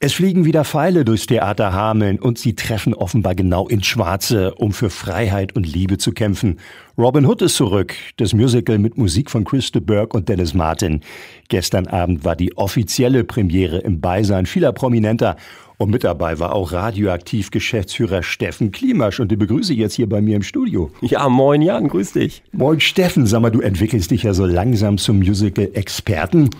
Es fliegen wieder Pfeile durchs Theater Hameln und sie treffen offenbar genau ins Schwarze, um für Freiheit und Liebe zu kämpfen. Robin Hood ist zurück, das Musical mit Musik von Christa Burke und Dennis Martin. Gestern Abend war die offizielle Premiere im Beisein vieler Prominenter und mit dabei war auch radioaktiv Geschäftsführer Steffen Klimasch und den begrüße ich jetzt hier bei mir im Studio. Ja, moin Jan, grüß dich. Moin Steffen, sag mal, du entwickelst dich ja so langsam zum Musical-Experten.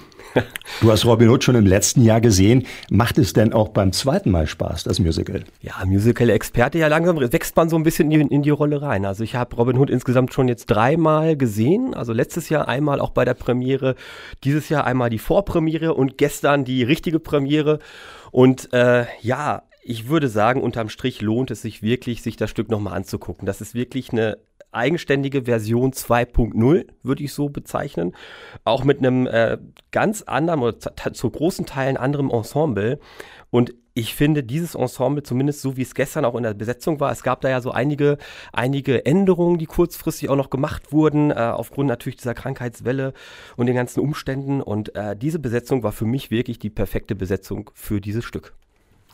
Du hast Robin Hood schon im letzten Jahr gesehen. Macht es denn auch beim zweiten Mal Spaß, das Musical? Ja, Musical-Experte, ja langsam wächst man so ein bisschen in die, in die Rolle rein. Also ich habe Robin Hood insgesamt schon jetzt dreimal gesehen. Also letztes Jahr einmal auch bei der Premiere, dieses Jahr einmal die Vorpremiere und gestern die richtige Premiere. Und äh, ja, ich würde sagen, unterm Strich lohnt es sich wirklich, sich das Stück nochmal anzugucken. Das ist wirklich eine eigenständige Version 2.0, würde ich so bezeichnen. Auch mit einem äh, ganz anderen oder zu großen Teilen anderem Ensemble. Und ich finde dieses Ensemble, zumindest so wie es gestern auch in der Besetzung war, es gab da ja so einige, einige Änderungen, die kurzfristig auch noch gemacht wurden, äh, aufgrund natürlich dieser Krankheitswelle und den ganzen Umständen. Und äh, diese Besetzung war für mich wirklich die perfekte Besetzung für dieses Stück.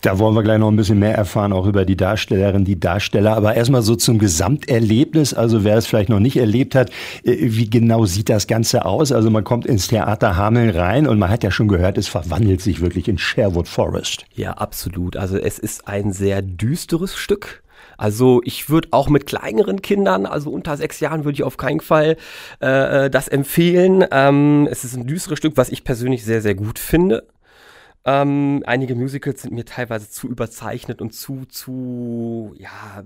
Da wollen wir gleich noch ein bisschen mehr erfahren, auch über die Darstellerin, die Darsteller. Aber erstmal so zum Gesamterlebnis. Also wer es vielleicht noch nicht erlebt hat, äh, wie genau sieht das Ganze aus? Also man kommt ins Theater Hameln rein und man hat ja schon gehört, es verwandelt sich wirklich in Sherwood Forest. Ja, absolut. Also es ist ein sehr düsteres Stück. Also ich würde auch mit kleineren Kindern, also unter sechs Jahren, würde ich auf keinen Fall äh, äh, das empfehlen. Ähm, es ist ein düsteres Stück, was ich persönlich sehr, sehr gut finde. Ähm, einige Musicals sind mir teilweise zu überzeichnet und zu, zu, ja,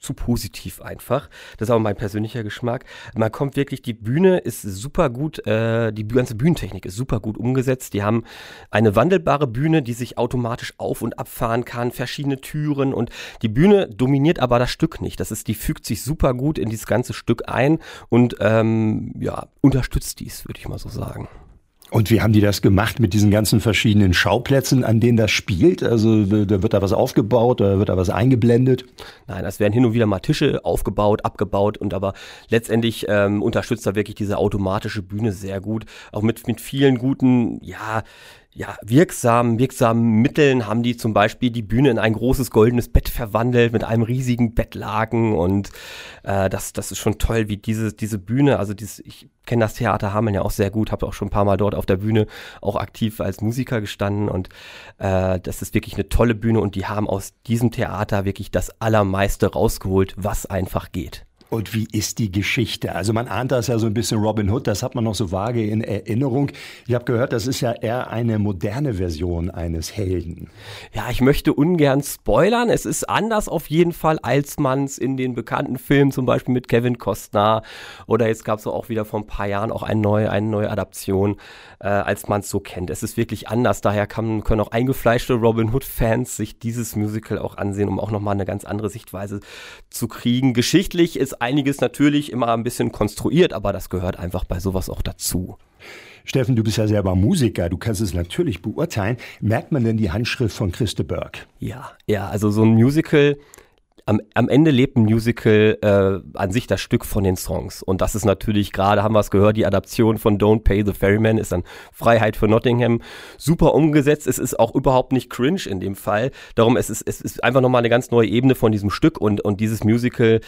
zu positiv einfach. Das ist auch mein persönlicher Geschmack. Man kommt wirklich, die Bühne ist super gut, äh, die ganze Bühnentechnik ist super gut umgesetzt. Die haben eine wandelbare Bühne, die sich automatisch auf- und abfahren kann, verschiedene Türen und die Bühne dominiert aber das Stück nicht. Das ist, die fügt sich super gut in dieses ganze Stück ein und ähm, ja, unterstützt dies, würde ich mal so sagen. Und wie haben die das gemacht mit diesen ganzen verschiedenen Schauplätzen, an denen das spielt? Also da wird da was aufgebaut oder wird da was eingeblendet? Nein, es werden hin und wieder mal Tische aufgebaut, abgebaut und aber letztendlich ähm, unterstützt da wirklich diese automatische Bühne sehr gut. Auch mit, mit vielen guten, ja, ja, wirksamen, wirksamen Mitteln haben die zum Beispiel die Bühne in ein großes goldenes Bett verwandelt mit einem riesigen Bettlaken und äh, das, das ist schon toll, wie diese, diese Bühne, also dieses, ich kenne das Theater Hameln ja auch sehr gut, habe auch schon ein paar Mal dort auf der Bühne auch aktiv als Musiker gestanden und äh, das ist wirklich eine tolle Bühne und die haben aus diesem Theater wirklich das Allermeiste rausgeholt, was einfach geht. Und wie ist die Geschichte? Also man ahnt das ja so ein bisschen Robin Hood, das hat man noch so vage in Erinnerung. Ich habe gehört, das ist ja eher eine moderne Version eines Helden. Ja, ich möchte ungern spoilern. Es ist anders auf jeden Fall, als man es in den bekannten Filmen, zum Beispiel mit Kevin Costner oder jetzt gab es auch wieder vor ein paar Jahren auch eine neue, eine neue Adaption, äh, als man es so kennt. Es ist wirklich anders. Daher kann, können auch eingefleischte Robin Hood-Fans sich dieses Musical auch ansehen, um auch nochmal eine ganz andere Sichtweise zu kriegen. Geschichtlich ist einiges natürlich immer ein bisschen konstruiert, aber das gehört einfach bei sowas auch dazu. Steffen, du bist ja selber Musiker, du kannst es natürlich beurteilen. Merkt man denn die Handschrift von Christe Burke? Ja, ja, also so ein Musical am, am Ende lebt ein Musical äh, an sich das Stück von den Songs. Und das ist natürlich, gerade haben wir es gehört, die Adaption von Don't Pay the Ferryman ist dann Freiheit für Nottingham. Super umgesetzt. Es ist auch überhaupt nicht cringe in dem Fall. Darum, es ist, es ist einfach nochmal eine ganz neue Ebene von diesem Stück und, und dieses Musical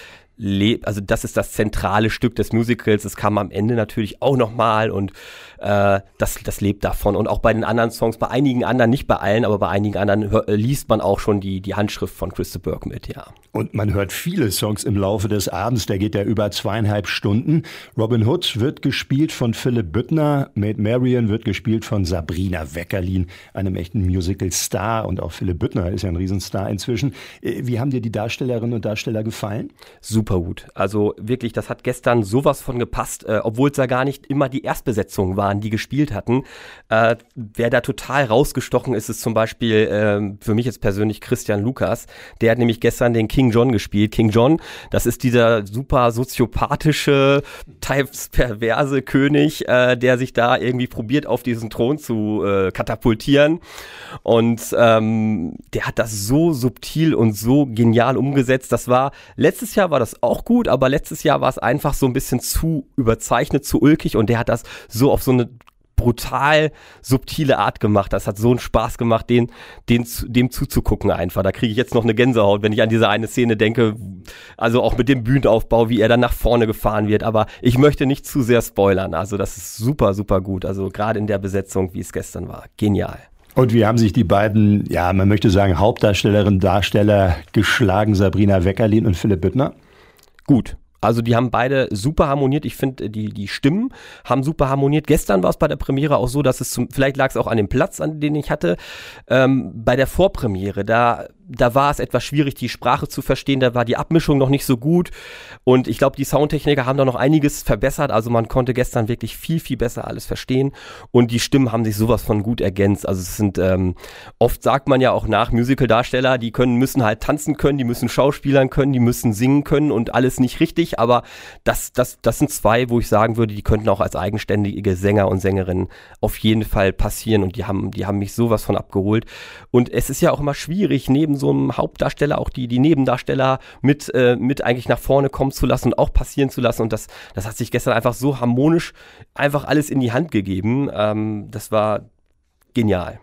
also das ist das zentrale Stück des Musicals. Es kam am Ende natürlich auch nochmal und äh, das, das lebt davon. Und auch bei den anderen Songs, bei einigen anderen, nicht bei allen, aber bei einigen anderen hör, liest man auch schon die, die Handschrift von Christa Burke mit, ja. Und man hört viele Songs im Laufe des Abends, der geht ja über zweieinhalb Stunden. Robin Hood wird gespielt von Philipp Büttner, Maid Marian wird gespielt von Sabrina Weckerlin, einem echten Musical-Star. Und auch Philipp Büttner ist ja ein Riesenstar inzwischen. Äh, wie haben dir die Darstellerinnen und Darsteller gefallen? Super gut. Also wirklich, das hat gestern sowas von gepasst, äh, obwohl es ja gar nicht immer die Erstbesetzung waren, die gespielt hatten. Äh, wer da total rausgestochen ist, ist zum Beispiel äh, für mich jetzt persönlich Christian Lukas. Der hat nämlich gestern den King King John gespielt. King John, das ist dieser super soziopathische, teils perverse König, äh, der sich da irgendwie probiert, auf diesen Thron zu äh, katapultieren. Und ähm, der hat das so subtil und so genial umgesetzt. Das war, letztes Jahr war das auch gut, aber letztes Jahr war es einfach so ein bisschen zu überzeichnet, zu ulkig und der hat das so auf so eine brutal subtile Art gemacht. Das hat so einen Spaß gemacht, den, den, dem zuzugucken einfach. Da kriege ich jetzt noch eine Gänsehaut, wenn ich an diese eine Szene denke. Also auch mit dem Bühnenaufbau, wie er dann nach vorne gefahren wird. Aber ich möchte nicht zu sehr spoilern. Also das ist super, super gut. Also gerade in der Besetzung, wie es gestern war. Genial. Und wie haben sich die beiden, ja, man möchte sagen, Hauptdarstellerinnen, Darsteller geschlagen, Sabrina Weckerlin und Philipp Büttner? Gut. Also die haben beide super harmoniert. Ich finde, die, die Stimmen haben super harmoniert. Gestern war es bei der Premiere auch so, dass es zum, vielleicht lag es auch an dem Platz, an den ich hatte. Ähm, bei der Vorpremiere, da da war es etwas schwierig, die Sprache zu verstehen. Da war die Abmischung noch nicht so gut. Und ich glaube, die Soundtechniker haben da noch einiges verbessert. Also man konnte gestern wirklich viel, viel besser alles verstehen. Und die Stimmen haben sich sowas von gut ergänzt. Also es sind, ähm, oft sagt man ja auch nach Musical-Darsteller, die können, müssen halt tanzen können, die müssen Schauspielern können, die müssen singen können und alles nicht richtig. Aber das, das, das sind zwei, wo ich sagen würde, die könnten auch als eigenständige Sänger und Sängerinnen auf jeden Fall passieren. Und die haben, die haben mich sowas von abgeholt. Und es ist ja auch immer schwierig, neben so einem Hauptdarsteller auch die, die Nebendarsteller mit, äh, mit eigentlich nach vorne kommen zu lassen und auch passieren zu lassen. Und das, das hat sich gestern einfach so harmonisch einfach alles in die Hand gegeben. Ähm, das war genial.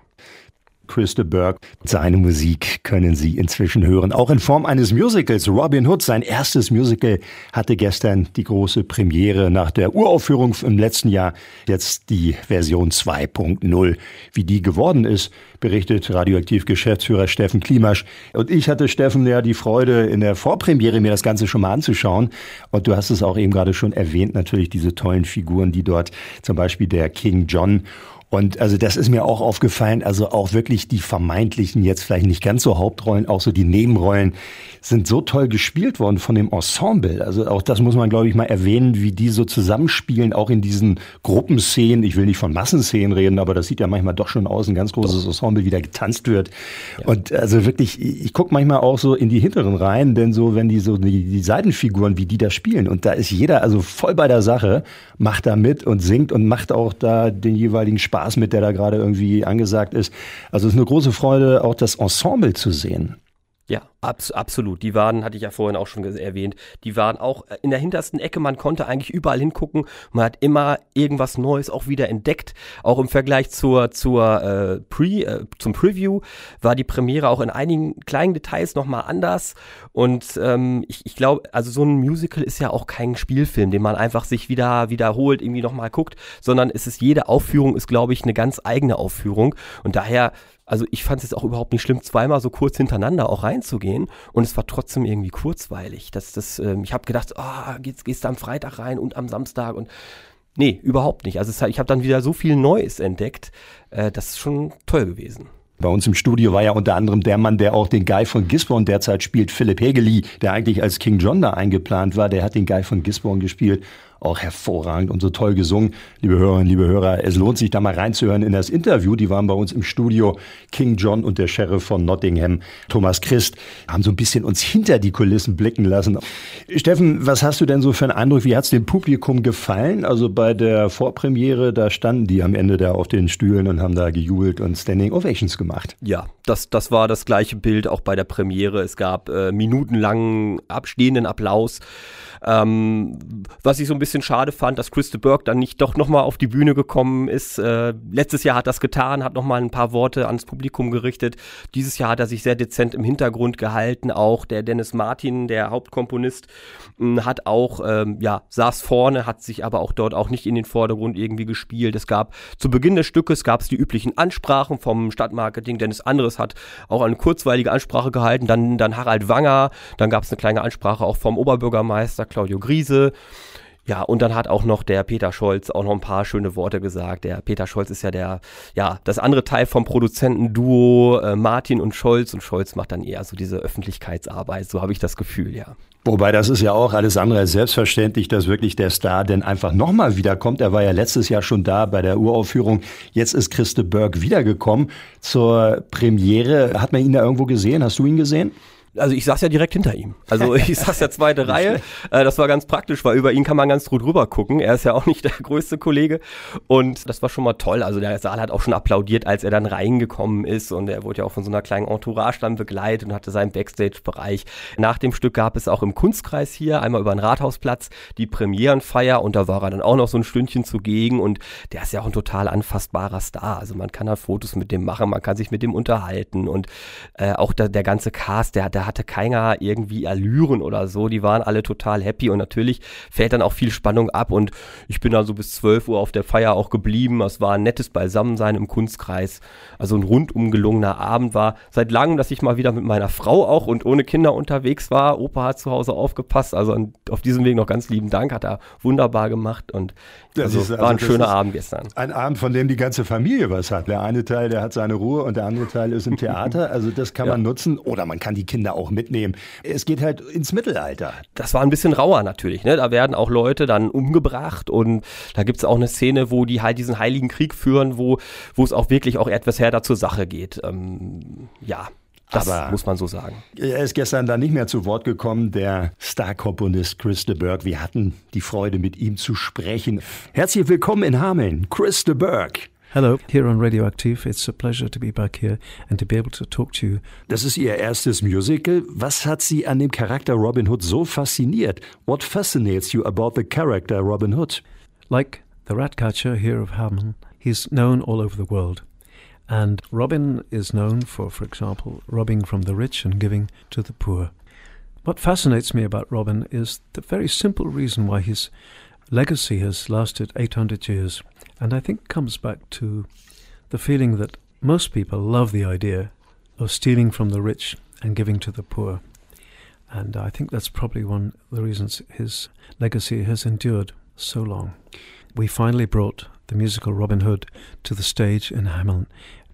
Christa Burke. Seine Musik können Sie inzwischen hören, auch in Form eines Musicals. Robin Hood, sein erstes Musical, hatte gestern die große Premiere nach der Uraufführung im letzten Jahr. Jetzt die Version 2.0. Wie die geworden ist, berichtet Radioaktiv-Geschäftsführer Steffen Klimasch. Und ich hatte, Steffen, ja die Freude, in der Vorpremiere mir das Ganze schon mal anzuschauen. Und du hast es auch eben gerade schon erwähnt, natürlich diese tollen Figuren, die dort zum Beispiel der King John und also das ist mir auch aufgefallen, also auch wirklich die vermeintlichen, jetzt vielleicht nicht ganz so Hauptrollen, auch so die Nebenrollen sind so toll gespielt worden von dem Ensemble. Also auch das muss man, glaube ich, mal erwähnen, wie die so zusammenspielen, auch in diesen Gruppenszenen. Ich will nicht von Massenszenen reden, aber das sieht ja manchmal doch schon aus, ein ganz großes Ensemble, wie da getanzt wird. Ja. Und also wirklich, ich gucke manchmal auch so in die hinteren Reihen, denn so, wenn die so die, die Seitenfiguren, wie die da spielen, und da ist jeder also voll bei der Sache, macht da mit und singt und macht auch da den jeweiligen Spaß Spaß mit, der da gerade irgendwie angesagt ist. Also es ist eine große Freude, auch das Ensemble zu sehen. Ja, abs absolut. Die waren, hatte ich ja vorhin auch schon erwähnt, die waren auch äh, in der hintersten Ecke. Man konnte eigentlich überall hingucken. Man hat immer irgendwas Neues auch wieder entdeckt. Auch im Vergleich zur, zur äh, Pre, äh, zum Preview war die Premiere auch in einigen kleinen Details nochmal anders. Und ähm, ich, ich glaube, also so ein Musical ist ja auch kein Spielfilm, den man einfach sich wieder wiederholt, irgendwie nochmal guckt, sondern es ist jede Aufführung ist, glaube ich, eine ganz eigene Aufführung. Und daher also ich fand es jetzt auch überhaupt nicht schlimm, zweimal so kurz hintereinander auch reinzugehen und es war trotzdem irgendwie kurzweilig. Das, das, ähm, ich habe gedacht, oh, gehst, gehst du am Freitag rein und am Samstag und nee, überhaupt nicht. Also es, ich habe dann wieder so viel Neues entdeckt. Äh, das ist schon toll gewesen. Bei uns im Studio war ja unter anderem der Mann, der auch den Guy von Gisborne derzeit spielt, Philipp Hegeli, der eigentlich als King John da eingeplant war. Der hat den Guy von Gisborne gespielt auch hervorragend und so toll gesungen. Liebe Hörerinnen, liebe Hörer, es lohnt sich da mal reinzuhören in das Interview. Die waren bei uns im Studio. King John und der Sheriff von Nottingham, Thomas Christ, haben so ein bisschen uns hinter die Kulissen blicken lassen. Steffen, was hast du denn so für einen Eindruck? Wie hat es dem Publikum gefallen? Also bei der Vorpremiere, da standen die am Ende da auf den Stühlen und haben da gejubelt und Standing Ovations gemacht. Ja, das, das war das gleiche Bild auch bei der Premiere. Es gab äh, minutenlangen abstehenden Applaus. Ähm, was ich so ein bisschen schade fand, dass Christa Burke dann nicht doch nochmal auf die Bühne gekommen ist. Äh, letztes Jahr hat das getan, hat nochmal ein paar Worte ans Publikum gerichtet. Dieses Jahr hat er sich sehr dezent im Hintergrund gehalten. Auch der Dennis Martin, der Hauptkomponist, mh, hat auch, ähm, ja, saß vorne, hat sich aber auch dort auch nicht in den Vordergrund irgendwie gespielt. Es gab zu Beginn des Stückes gab es die üblichen Ansprachen vom Stadtmarketing. Dennis Anderes hat auch eine kurzweilige Ansprache gehalten. Dann, dann Harald Wanger. Dann gab es eine kleine Ansprache auch vom Oberbürgermeister Claudio Griese. Ja, und dann hat auch noch der Peter Scholz auch noch ein paar schöne Worte gesagt. Der Peter Scholz ist ja der, ja, das andere Teil vom Produzentenduo äh, Martin und Scholz und Scholz macht dann eher so diese Öffentlichkeitsarbeit. So habe ich das Gefühl, ja. Wobei das ist ja auch alles andere als selbstverständlich, dass wirklich der Star denn einfach nochmal wiederkommt. Er war ja letztes Jahr schon da bei der Uraufführung. Jetzt ist Christe Berg wiedergekommen zur Premiere. Hat man ihn da irgendwo gesehen? Hast du ihn gesehen? Also ich saß ja direkt hinter ihm. Also ich saß ja zweite Reihe. Äh, das war ganz praktisch, weil über ihn kann man ganz gut rüber gucken. Er ist ja auch nicht der größte Kollege. Und das war schon mal toll. Also der Saal hat auch schon applaudiert, als er dann reingekommen ist. Und er wurde ja auch von so einer kleinen Entourage dann begleitet und hatte seinen Backstage-Bereich. Nach dem Stück gab es auch im Kunstkreis hier, einmal über den Rathausplatz, die Premierenfeier. Und da war er dann auch noch so ein Stündchen zugegen. Und der ist ja auch ein total anfassbarer Star. Also man kann da Fotos mit dem machen, man kann sich mit dem unterhalten. Und äh, auch der, der ganze Cast, der, der hatte keiner irgendwie Allüren oder so. Die waren alle total happy und natürlich fällt dann auch viel Spannung ab und ich bin da so bis 12 Uhr auf der Feier auch geblieben. Es war ein nettes Beisammensein im Kunstkreis. Also ein rundum gelungener Abend war seit langem, dass ich mal wieder mit meiner Frau auch und ohne Kinder unterwegs war. Opa hat zu Hause aufgepasst. Also auf diesem Weg noch ganz lieben Dank. Hat er wunderbar gemacht und also, ist, also war ein schöner Abend gestern. Ein Abend, von dem die ganze Familie was hat. Der eine Teil, der hat seine Ruhe und der andere Teil ist im Theater. Also das kann ja. man nutzen oder man kann die Kinder auch mitnehmen. Es geht halt ins Mittelalter. Das war ein bisschen rauer natürlich. Ne? Da werden auch Leute dann umgebracht und da gibt es auch eine Szene, wo die halt diesen heiligen Krieg führen, wo, wo es auch wirklich auch etwas härter zur Sache geht. Ähm, ja. Das Aber muss man so sagen. Er ist gestern da nicht mehr zu Wort gekommen, der Star-Komponist Chris de Burgh. Wir hatten die Freude, mit ihm zu sprechen. Herzlich willkommen in Hameln, Chris de Burgh. Hello, here on Radioactive. It's a pleasure to be back here and to be able to talk to you. Das ist Ihr erstes Musical. Was hat Sie an dem Charakter Robin Hood so fasziniert? What fascinates you about the character Robin Hood? Like the Ratcatcher here of Hamelin, he's known all over the world. And Robin is known for, for example, robbing from the rich and giving to the poor. What fascinates me about Robin is the very simple reason why his legacy has lasted 800 years, and I think comes back to the feeling that most people love the idea of stealing from the rich and giving to the poor. And I think that's probably one of the reasons his legacy has endured so long. We finally brought the musical Robin Hood to the stage in Hamelin.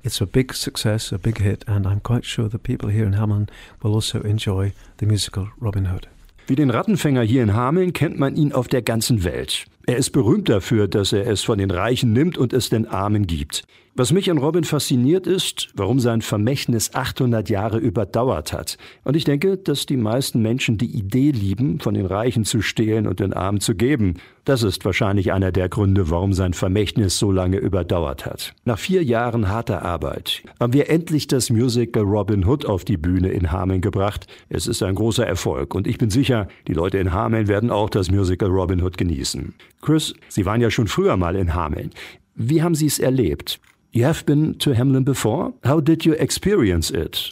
It's a big success, a big hit, and I'm quite sure the people here in Hamelin will also enjoy the musical Robin Hood. Wie den Rattenfänger hier in Hameln kennt man ihn auf der ganzen Welt. Er ist berühmt dafür, dass er es von den Reichen nimmt und es den Armen gibt. Was mich an Robin fasziniert ist, warum sein Vermächtnis 800 Jahre überdauert hat. Und ich denke, dass die meisten Menschen die Idee lieben, von den Reichen zu stehlen und den Armen zu geben. Das ist wahrscheinlich einer der Gründe, warum sein Vermächtnis so lange überdauert hat. Nach vier Jahren harter Arbeit haben wir endlich das Musical Robin Hood auf die Bühne in Hameln gebracht. Es ist ein großer Erfolg und ich bin sicher, die Leute in Hameln werden auch das Musical Robin Hood genießen. Chris, Sie waren ja schon früher mal in Hameln. Wie haben Sie es erlebt? You have been to Hamelin before. How did you experience it?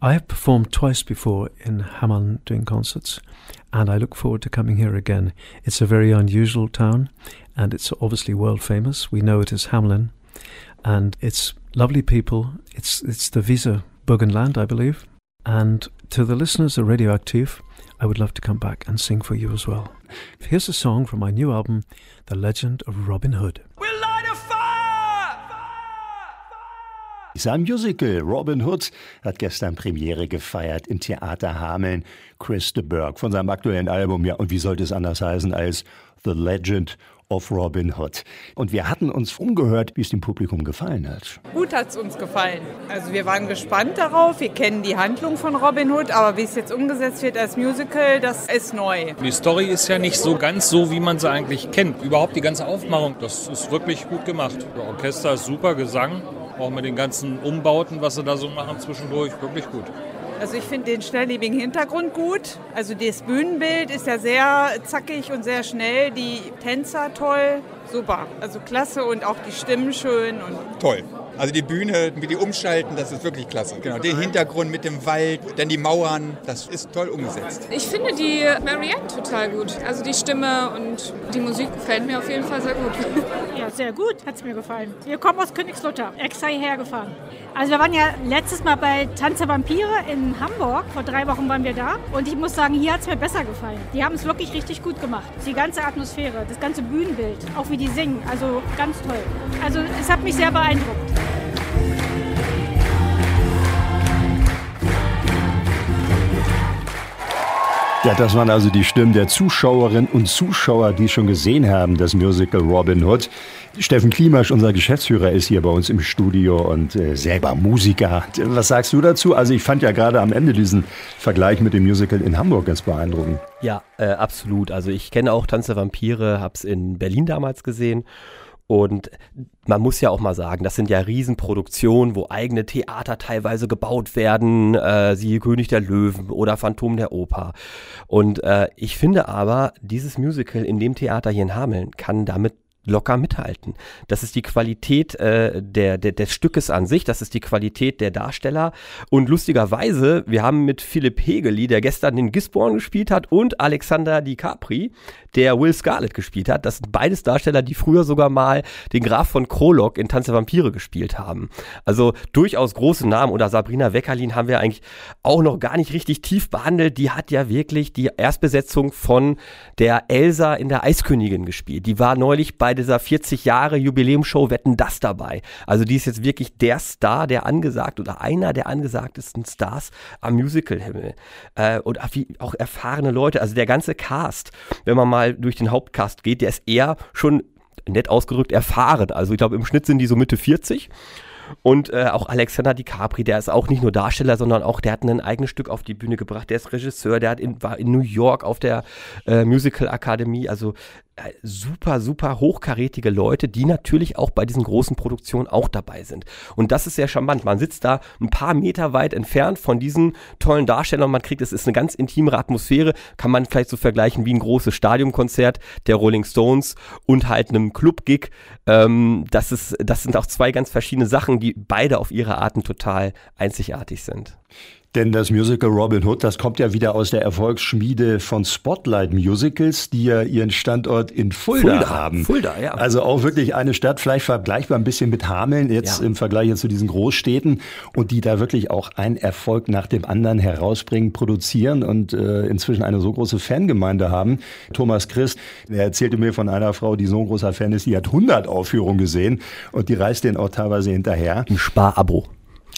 I have performed twice before in Hamelin doing concerts, and I look forward to coming here again. It's a very unusual town, and it's obviously world famous. We know it as Hamelin, and it's lovely people. It's it's the Visa Burgenland, I believe. And to the listeners of Radioactive, I would love to come back and sing for you as well. Here's a song from my new album, The Legend of Robin Hood. Sein Musical Robin Hood hat gestern Premiere gefeiert im Theater Hameln. Chris de Burgh von seinem aktuellen Album, ja, und wie sollte es anders heißen als The Legend of Robin Hood. Und wir hatten uns umgehört, wie es dem Publikum gefallen hat. Gut hat es uns gefallen. Also wir waren gespannt darauf. Wir kennen die Handlung von Robin Hood, aber wie es jetzt umgesetzt wird als Musical, das ist neu. Die Story ist ja nicht so ganz so, wie man sie eigentlich kennt. Überhaupt die ganze Aufmachung, das ist wirklich gut gemacht. Der Orchester ist super, Gesang auch mit den ganzen Umbauten, was sie da so machen zwischendurch, wirklich gut. Also ich finde den schnelllebigen Hintergrund gut. Also das Bühnenbild ist ja sehr zackig und sehr schnell. Die Tänzer toll, super. Also klasse und auch die Stimmen schön. Und toll. Also die Bühne, wie die umschalten, das ist wirklich klasse. Genau, der Hintergrund mit dem Wald, dann die Mauern, das ist toll umgesetzt. Ich finde die Marianne total gut. Also die Stimme und die Musik gefällt mir auf jeden Fall sehr gut. Ja, sehr gut, hat es mir gefallen. Wir kommen aus Königslutter, extra hierher gefahren. Also wir waren ja letztes Mal bei Tanze Vampire in Hamburg. Vor drei Wochen waren wir da. Und ich muss sagen, hier hat es mir besser gefallen. Die haben es wirklich richtig gut gemacht. Die ganze Atmosphäre, das ganze Bühnenbild, auch wie die singen. Also ganz toll. Also es hat mich sehr beeindruckt. Ja, das waren also die Stimmen der Zuschauerinnen und Zuschauer, die schon gesehen haben, das Musical Robin Hood. Steffen Klimasch, unser Geschäftsführer, ist hier bei uns im Studio und äh, selber Musiker. Was sagst du dazu? Also ich fand ja gerade am Ende diesen Vergleich mit dem Musical in Hamburg ganz beeindruckend. Ja, äh, absolut. Also ich kenne auch Tanz der Vampire, hab's in Berlin damals gesehen und man muss ja auch mal sagen, das sind ja Riesenproduktionen, wo eigene Theater teilweise gebaut werden, äh, siehe König der Löwen oder Phantom der Oper. Und äh, ich finde aber, dieses Musical in dem Theater hier in Hameln kann damit locker mithalten. Das ist die Qualität äh, der, der, des Stückes an sich, das ist die Qualität der Darsteller. Und lustigerweise, wir haben mit Philipp Hegeli, der gestern den Gisborne gespielt hat, und Alexander DiCapri, der Will Scarlett gespielt hat. Das sind beides Darsteller, die früher sogar mal den Graf von Krolok in Tanz der Vampire gespielt haben. Also durchaus große Namen. Oder Sabrina Weckerlin haben wir eigentlich auch noch gar nicht richtig tief behandelt. Die hat ja wirklich die Erstbesetzung von der Elsa in der Eiskönigin gespielt. Die war neulich bei dieser 40 Jahre Jubiläumshow Wetten das dabei. Also die ist jetzt wirklich der Star, der angesagt oder einer der angesagtesten Stars am Musical-Himmel. Äh, und auch erfahrene Leute, also der ganze Cast, wenn man mal durch den Hauptcast geht, der ist eher schon nett ausgedrückt erfahren. Also ich glaube, im Schnitt sind die so Mitte 40. Und äh, auch Alexander DiCapri, der ist auch nicht nur Darsteller, sondern auch, der hat ein eigenes Stück auf die Bühne gebracht. Der ist Regisseur, der hat in, war in New York auf der äh, Musical Akademie. Also super, super hochkarätige Leute, die natürlich auch bei diesen großen Produktionen auch dabei sind. Und das ist sehr charmant. Man sitzt da ein paar Meter weit entfernt von diesen tollen Darstellern. Man kriegt, es ist eine ganz intimere Atmosphäre. Kann man vielleicht so vergleichen wie ein großes Stadionkonzert der Rolling Stones und halt einem Club-Gig. Ähm, das ist, das sind auch zwei ganz verschiedene Sachen, die beide auf ihre Arten total einzigartig sind. Denn das Musical Robin Hood, das kommt ja wieder aus der Erfolgsschmiede von Spotlight Musicals, die ja ihren Standort in Fulda, Fulda haben. Fulda, ja. Also auch wirklich eine Stadt, vielleicht vergleichbar ein bisschen mit Hameln, jetzt ja. im Vergleich zu diesen Großstädten und die da wirklich auch einen Erfolg nach dem anderen herausbringen, produzieren und äh, inzwischen eine so große Fangemeinde haben. Thomas Christ, der erzählte mir von einer Frau, die so ein großer Fan ist, die hat 100 Aufführungen gesehen und die reist den auch teilweise hinterher. Ein Sparabo.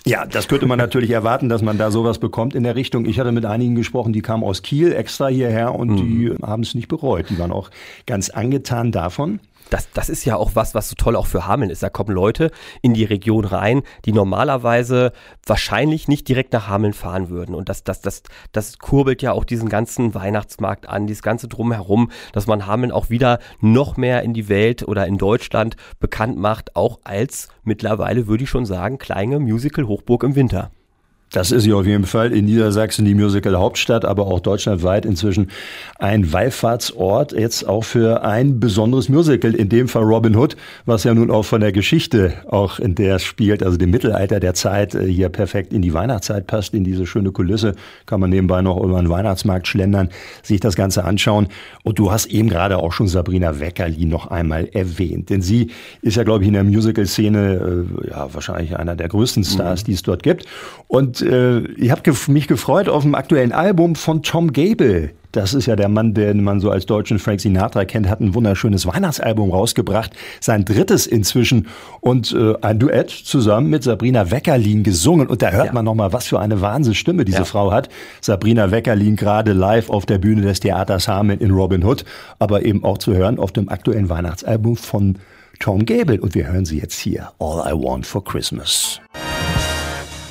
Ja, das könnte man natürlich erwarten, dass man da sowas bekommt in der Richtung. Ich hatte mit einigen gesprochen, die kamen aus Kiel extra hierher und mhm. die haben es nicht bereut. Die waren auch ganz angetan davon das, das ist ja auch was, was so toll auch für Hameln ist. Da kommen Leute in die Region rein, die normalerweise wahrscheinlich nicht direkt nach Hameln fahren würden. Und das, das, das, das kurbelt ja auch diesen ganzen Weihnachtsmarkt an, dieses ganze Drumherum, dass man Hameln auch wieder noch mehr in die Welt oder in Deutschland bekannt macht, auch als mittlerweile, würde ich schon sagen, kleine Musical-Hochburg im Winter. Das ist ja auf jeden Fall in Niedersachsen die Musical-Hauptstadt, aber auch deutschlandweit inzwischen ein Wallfahrtsort, jetzt auch für ein besonderes Musical, in dem Fall Robin Hood, was ja nun auch von der Geschichte auch in der spielt, also dem Mittelalter der Zeit, äh, hier perfekt in die Weihnachtszeit passt, in diese schöne Kulisse, kann man nebenbei noch über den Weihnachtsmarkt schlendern, sich das Ganze anschauen. Und du hast eben gerade auch schon Sabrina Weckerli noch einmal erwähnt, denn sie ist ja, glaube ich, in der Musical-Szene äh, ja wahrscheinlich einer der größten Stars, mhm. die es dort gibt. Und äh, ich habe gef mich gefreut auf dem aktuellen Album von Tom Gable. Das ist ja der Mann, den man so als deutschen Frank Sinatra kennt, hat ein wunderschönes Weihnachtsalbum rausgebracht, sein drittes inzwischen und äh, ein Duett zusammen mit Sabrina Weckerlin gesungen und da hört ja. man noch mal, was für eine Wahnsinnsstimme diese ja. Frau hat. Sabrina Weckerlin gerade live auf der Bühne des Theaters Hameln in Robin Hood, aber eben auch zu hören auf dem aktuellen Weihnachtsalbum von Tom Gable und wir hören sie jetzt hier All I Want for Christmas.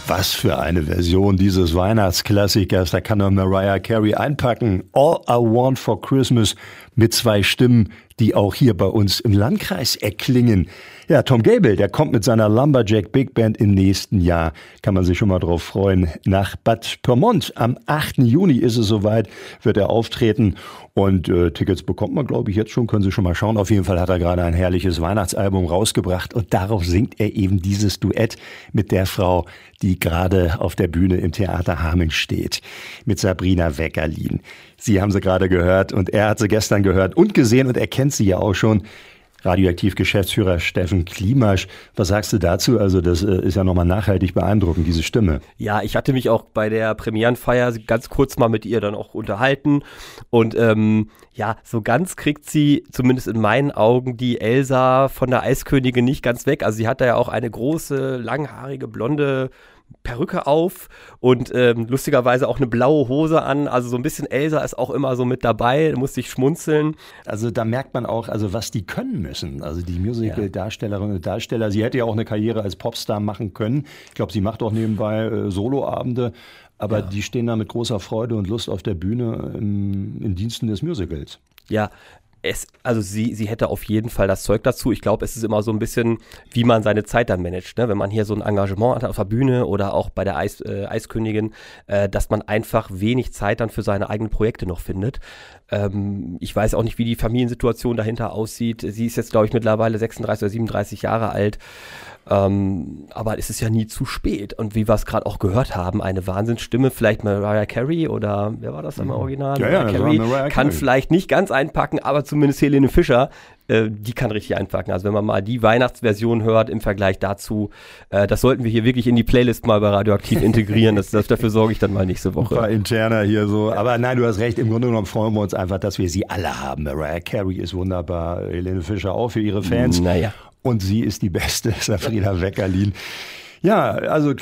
Was für eine Version dieses Weihnachtsklassikers. Da kann doch Mariah Carey einpacken. All I Want for Christmas mit zwei Stimmen, die auch hier bei uns im Landkreis erklingen. Ja, Tom Gable, der kommt mit seiner Lumberjack Big Band im nächsten Jahr. Kann man sich schon mal drauf freuen. Nach Bad Pyrmont. Am 8. Juni ist es soweit, wird er auftreten. Und äh, Tickets bekommt man, glaube ich, jetzt schon. Können Sie schon mal schauen. Auf jeden Fall hat er gerade ein herrliches Weihnachtsalbum rausgebracht. Und darauf singt er eben dieses Duett mit der Frau, die gerade auf der Bühne im Theater Hameln steht. Mit Sabrina Weckerlin. Sie haben sie gerade gehört und er hat sie gestern gehört und gesehen und er kennt sie ja auch schon. Radioaktiv-Geschäftsführer Steffen Klimasch. Was sagst du dazu? Also das äh, ist ja nochmal nachhaltig beeindruckend, diese Stimme. Ja, ich hatte mich auch bei der Premierenfeier ganz kurz mal mit ihr dann auch unterhalten und ähm, ja, so ganz kriegt sie zumindest in meinen Augen die Elsa von der Eiskönigin nicht ganz weg. Also sie hat da ja auch eine große, langhaarige, blonde Perücke auf und ähm, lustigerweise auch eine blaue Hose an. Also so ein bisschen Elsa ist auch immer so mit dabei, musste ich schmunzeln. Also da merkt man auch, also was die können müssen. müssen. Also die Musical-Darstellerinnen und Darsteller, sie hätte ja auch eine Karriere als Popstar machen können. Ich glaube, sie macht auch nebenbei äh, Soloabende. Aber ja. die stehen da mit großer Freude und Lust auf der Bühne im, in Diensten des Musicals. Ja, es, also sie, sie hätte auf jeden Fall das Zeug dazu. Ich glaube, es ist immer so ein bisschen, wie man seine Zeit dann managt. Ne? Wenn man hier so ein Engagement hat auf der Bühne oder auch bei der Eis, äh, Eiskönigin, äh, dass man einfach wenig Zeit dann für seine eigenen Projekte noch findet. Ähm, ich weiß auch nicht, wie die Familiensituation dahinter aussieht. Sie ist jetzt, glaube ich, mittlerweile 36 oder 37 Jahre alt. Ähm, aber es ist ja nie zu spät. Und wie wir es gerade auch gehört haben, eine Wahnsinnsstimme, vielleicht Mariah Carey oder wer war das im mhm. Original? Ja, ja, Carey Mariah kann Carey. vielleicht nicht ganz einpacken, aber zumindest Helene Fischer, äh, die kann richtig einpacken. Also wenn man mal die Weihnachtsversion hört im Vergleich dazu, äh, das sollten wir hier wirklich in die Playlist mal bei Radioaktiv integrieren. Das, das, dafür sorge ich dann mal nächste Woche. Ein paar interner hier so. Aber nein, du hast recht. Im Grunde genommen freuen wir uns einfach, dass wir sie alle haben. Mariah Carey ist wunderbar, Helene Fischer auch für ihre Fans. Naja. Und sie ist die Beste, Safrina Weckerlin. Ja, also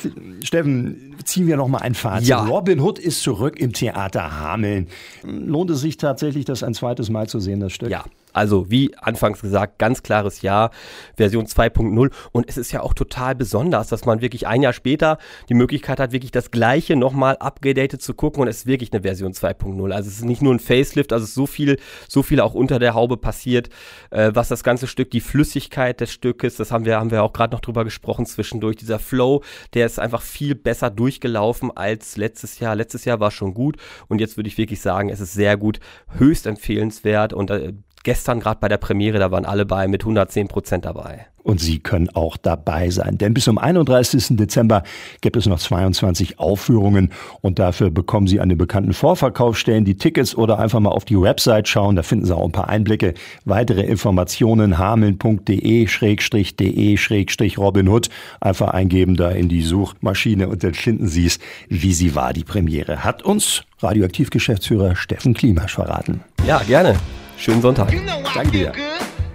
Steffen, ziehen wir noch mal ein Fazit. Ja. Robin Hood ist zurück im Theater Hameln. Lohnt es sich tatsächlich, das ein zweites Mal zu sehen, das Stück? Ja, also wie anfangs gesagt, ganz klares Ja, Version 2.0. Und es ist ja auch total besonders, dass man wirklich ein Jahr später die Möglichkeit hat, wirklich das gleiche nochmal abgedatet zu gucken und es ist wirklich eine Version 2.0. Also es ist nicht nur ein Facelift, also es ist so viel, so viel auch unter der Haube passiert, äh, was das ganze Stück, die Flüssigkeit des Stückes, das haben wir, haben wir auch gerade noch drüber gesprochen zwischendurch, dieser Flow, der ist einfach viel besser durchgelaufen als letztes Jahr. Letztes Jahr war schon gut und jetzt würde ich wirklich sagen, es ist sehr gut, höchst empfehlenswert und äh, gestern gerade bei der Premiere, da waren alle bei mit 110 Prozent dabei. Und Sie können auch dabei sein, denn bis zum 31. Dezember gibt es noch 22 Aufführungen und dafür bekommen Sie an den bekannten Vorverkaufsstellen die Tickets oder einfach mal auf die Website schauen, da finden Sie auch ein paar Einblicke. Weitere Informationen hameln.de-de-robin Hood einfach eingeben da in die Suchmaschine und dann finden Sie es, wie sie war, die Premiere. Hat uns Radioaktiv-Geschäftsführer Steffen Klimasch verraten. Ja, gerne. Schönen Sonntag. Danke dir.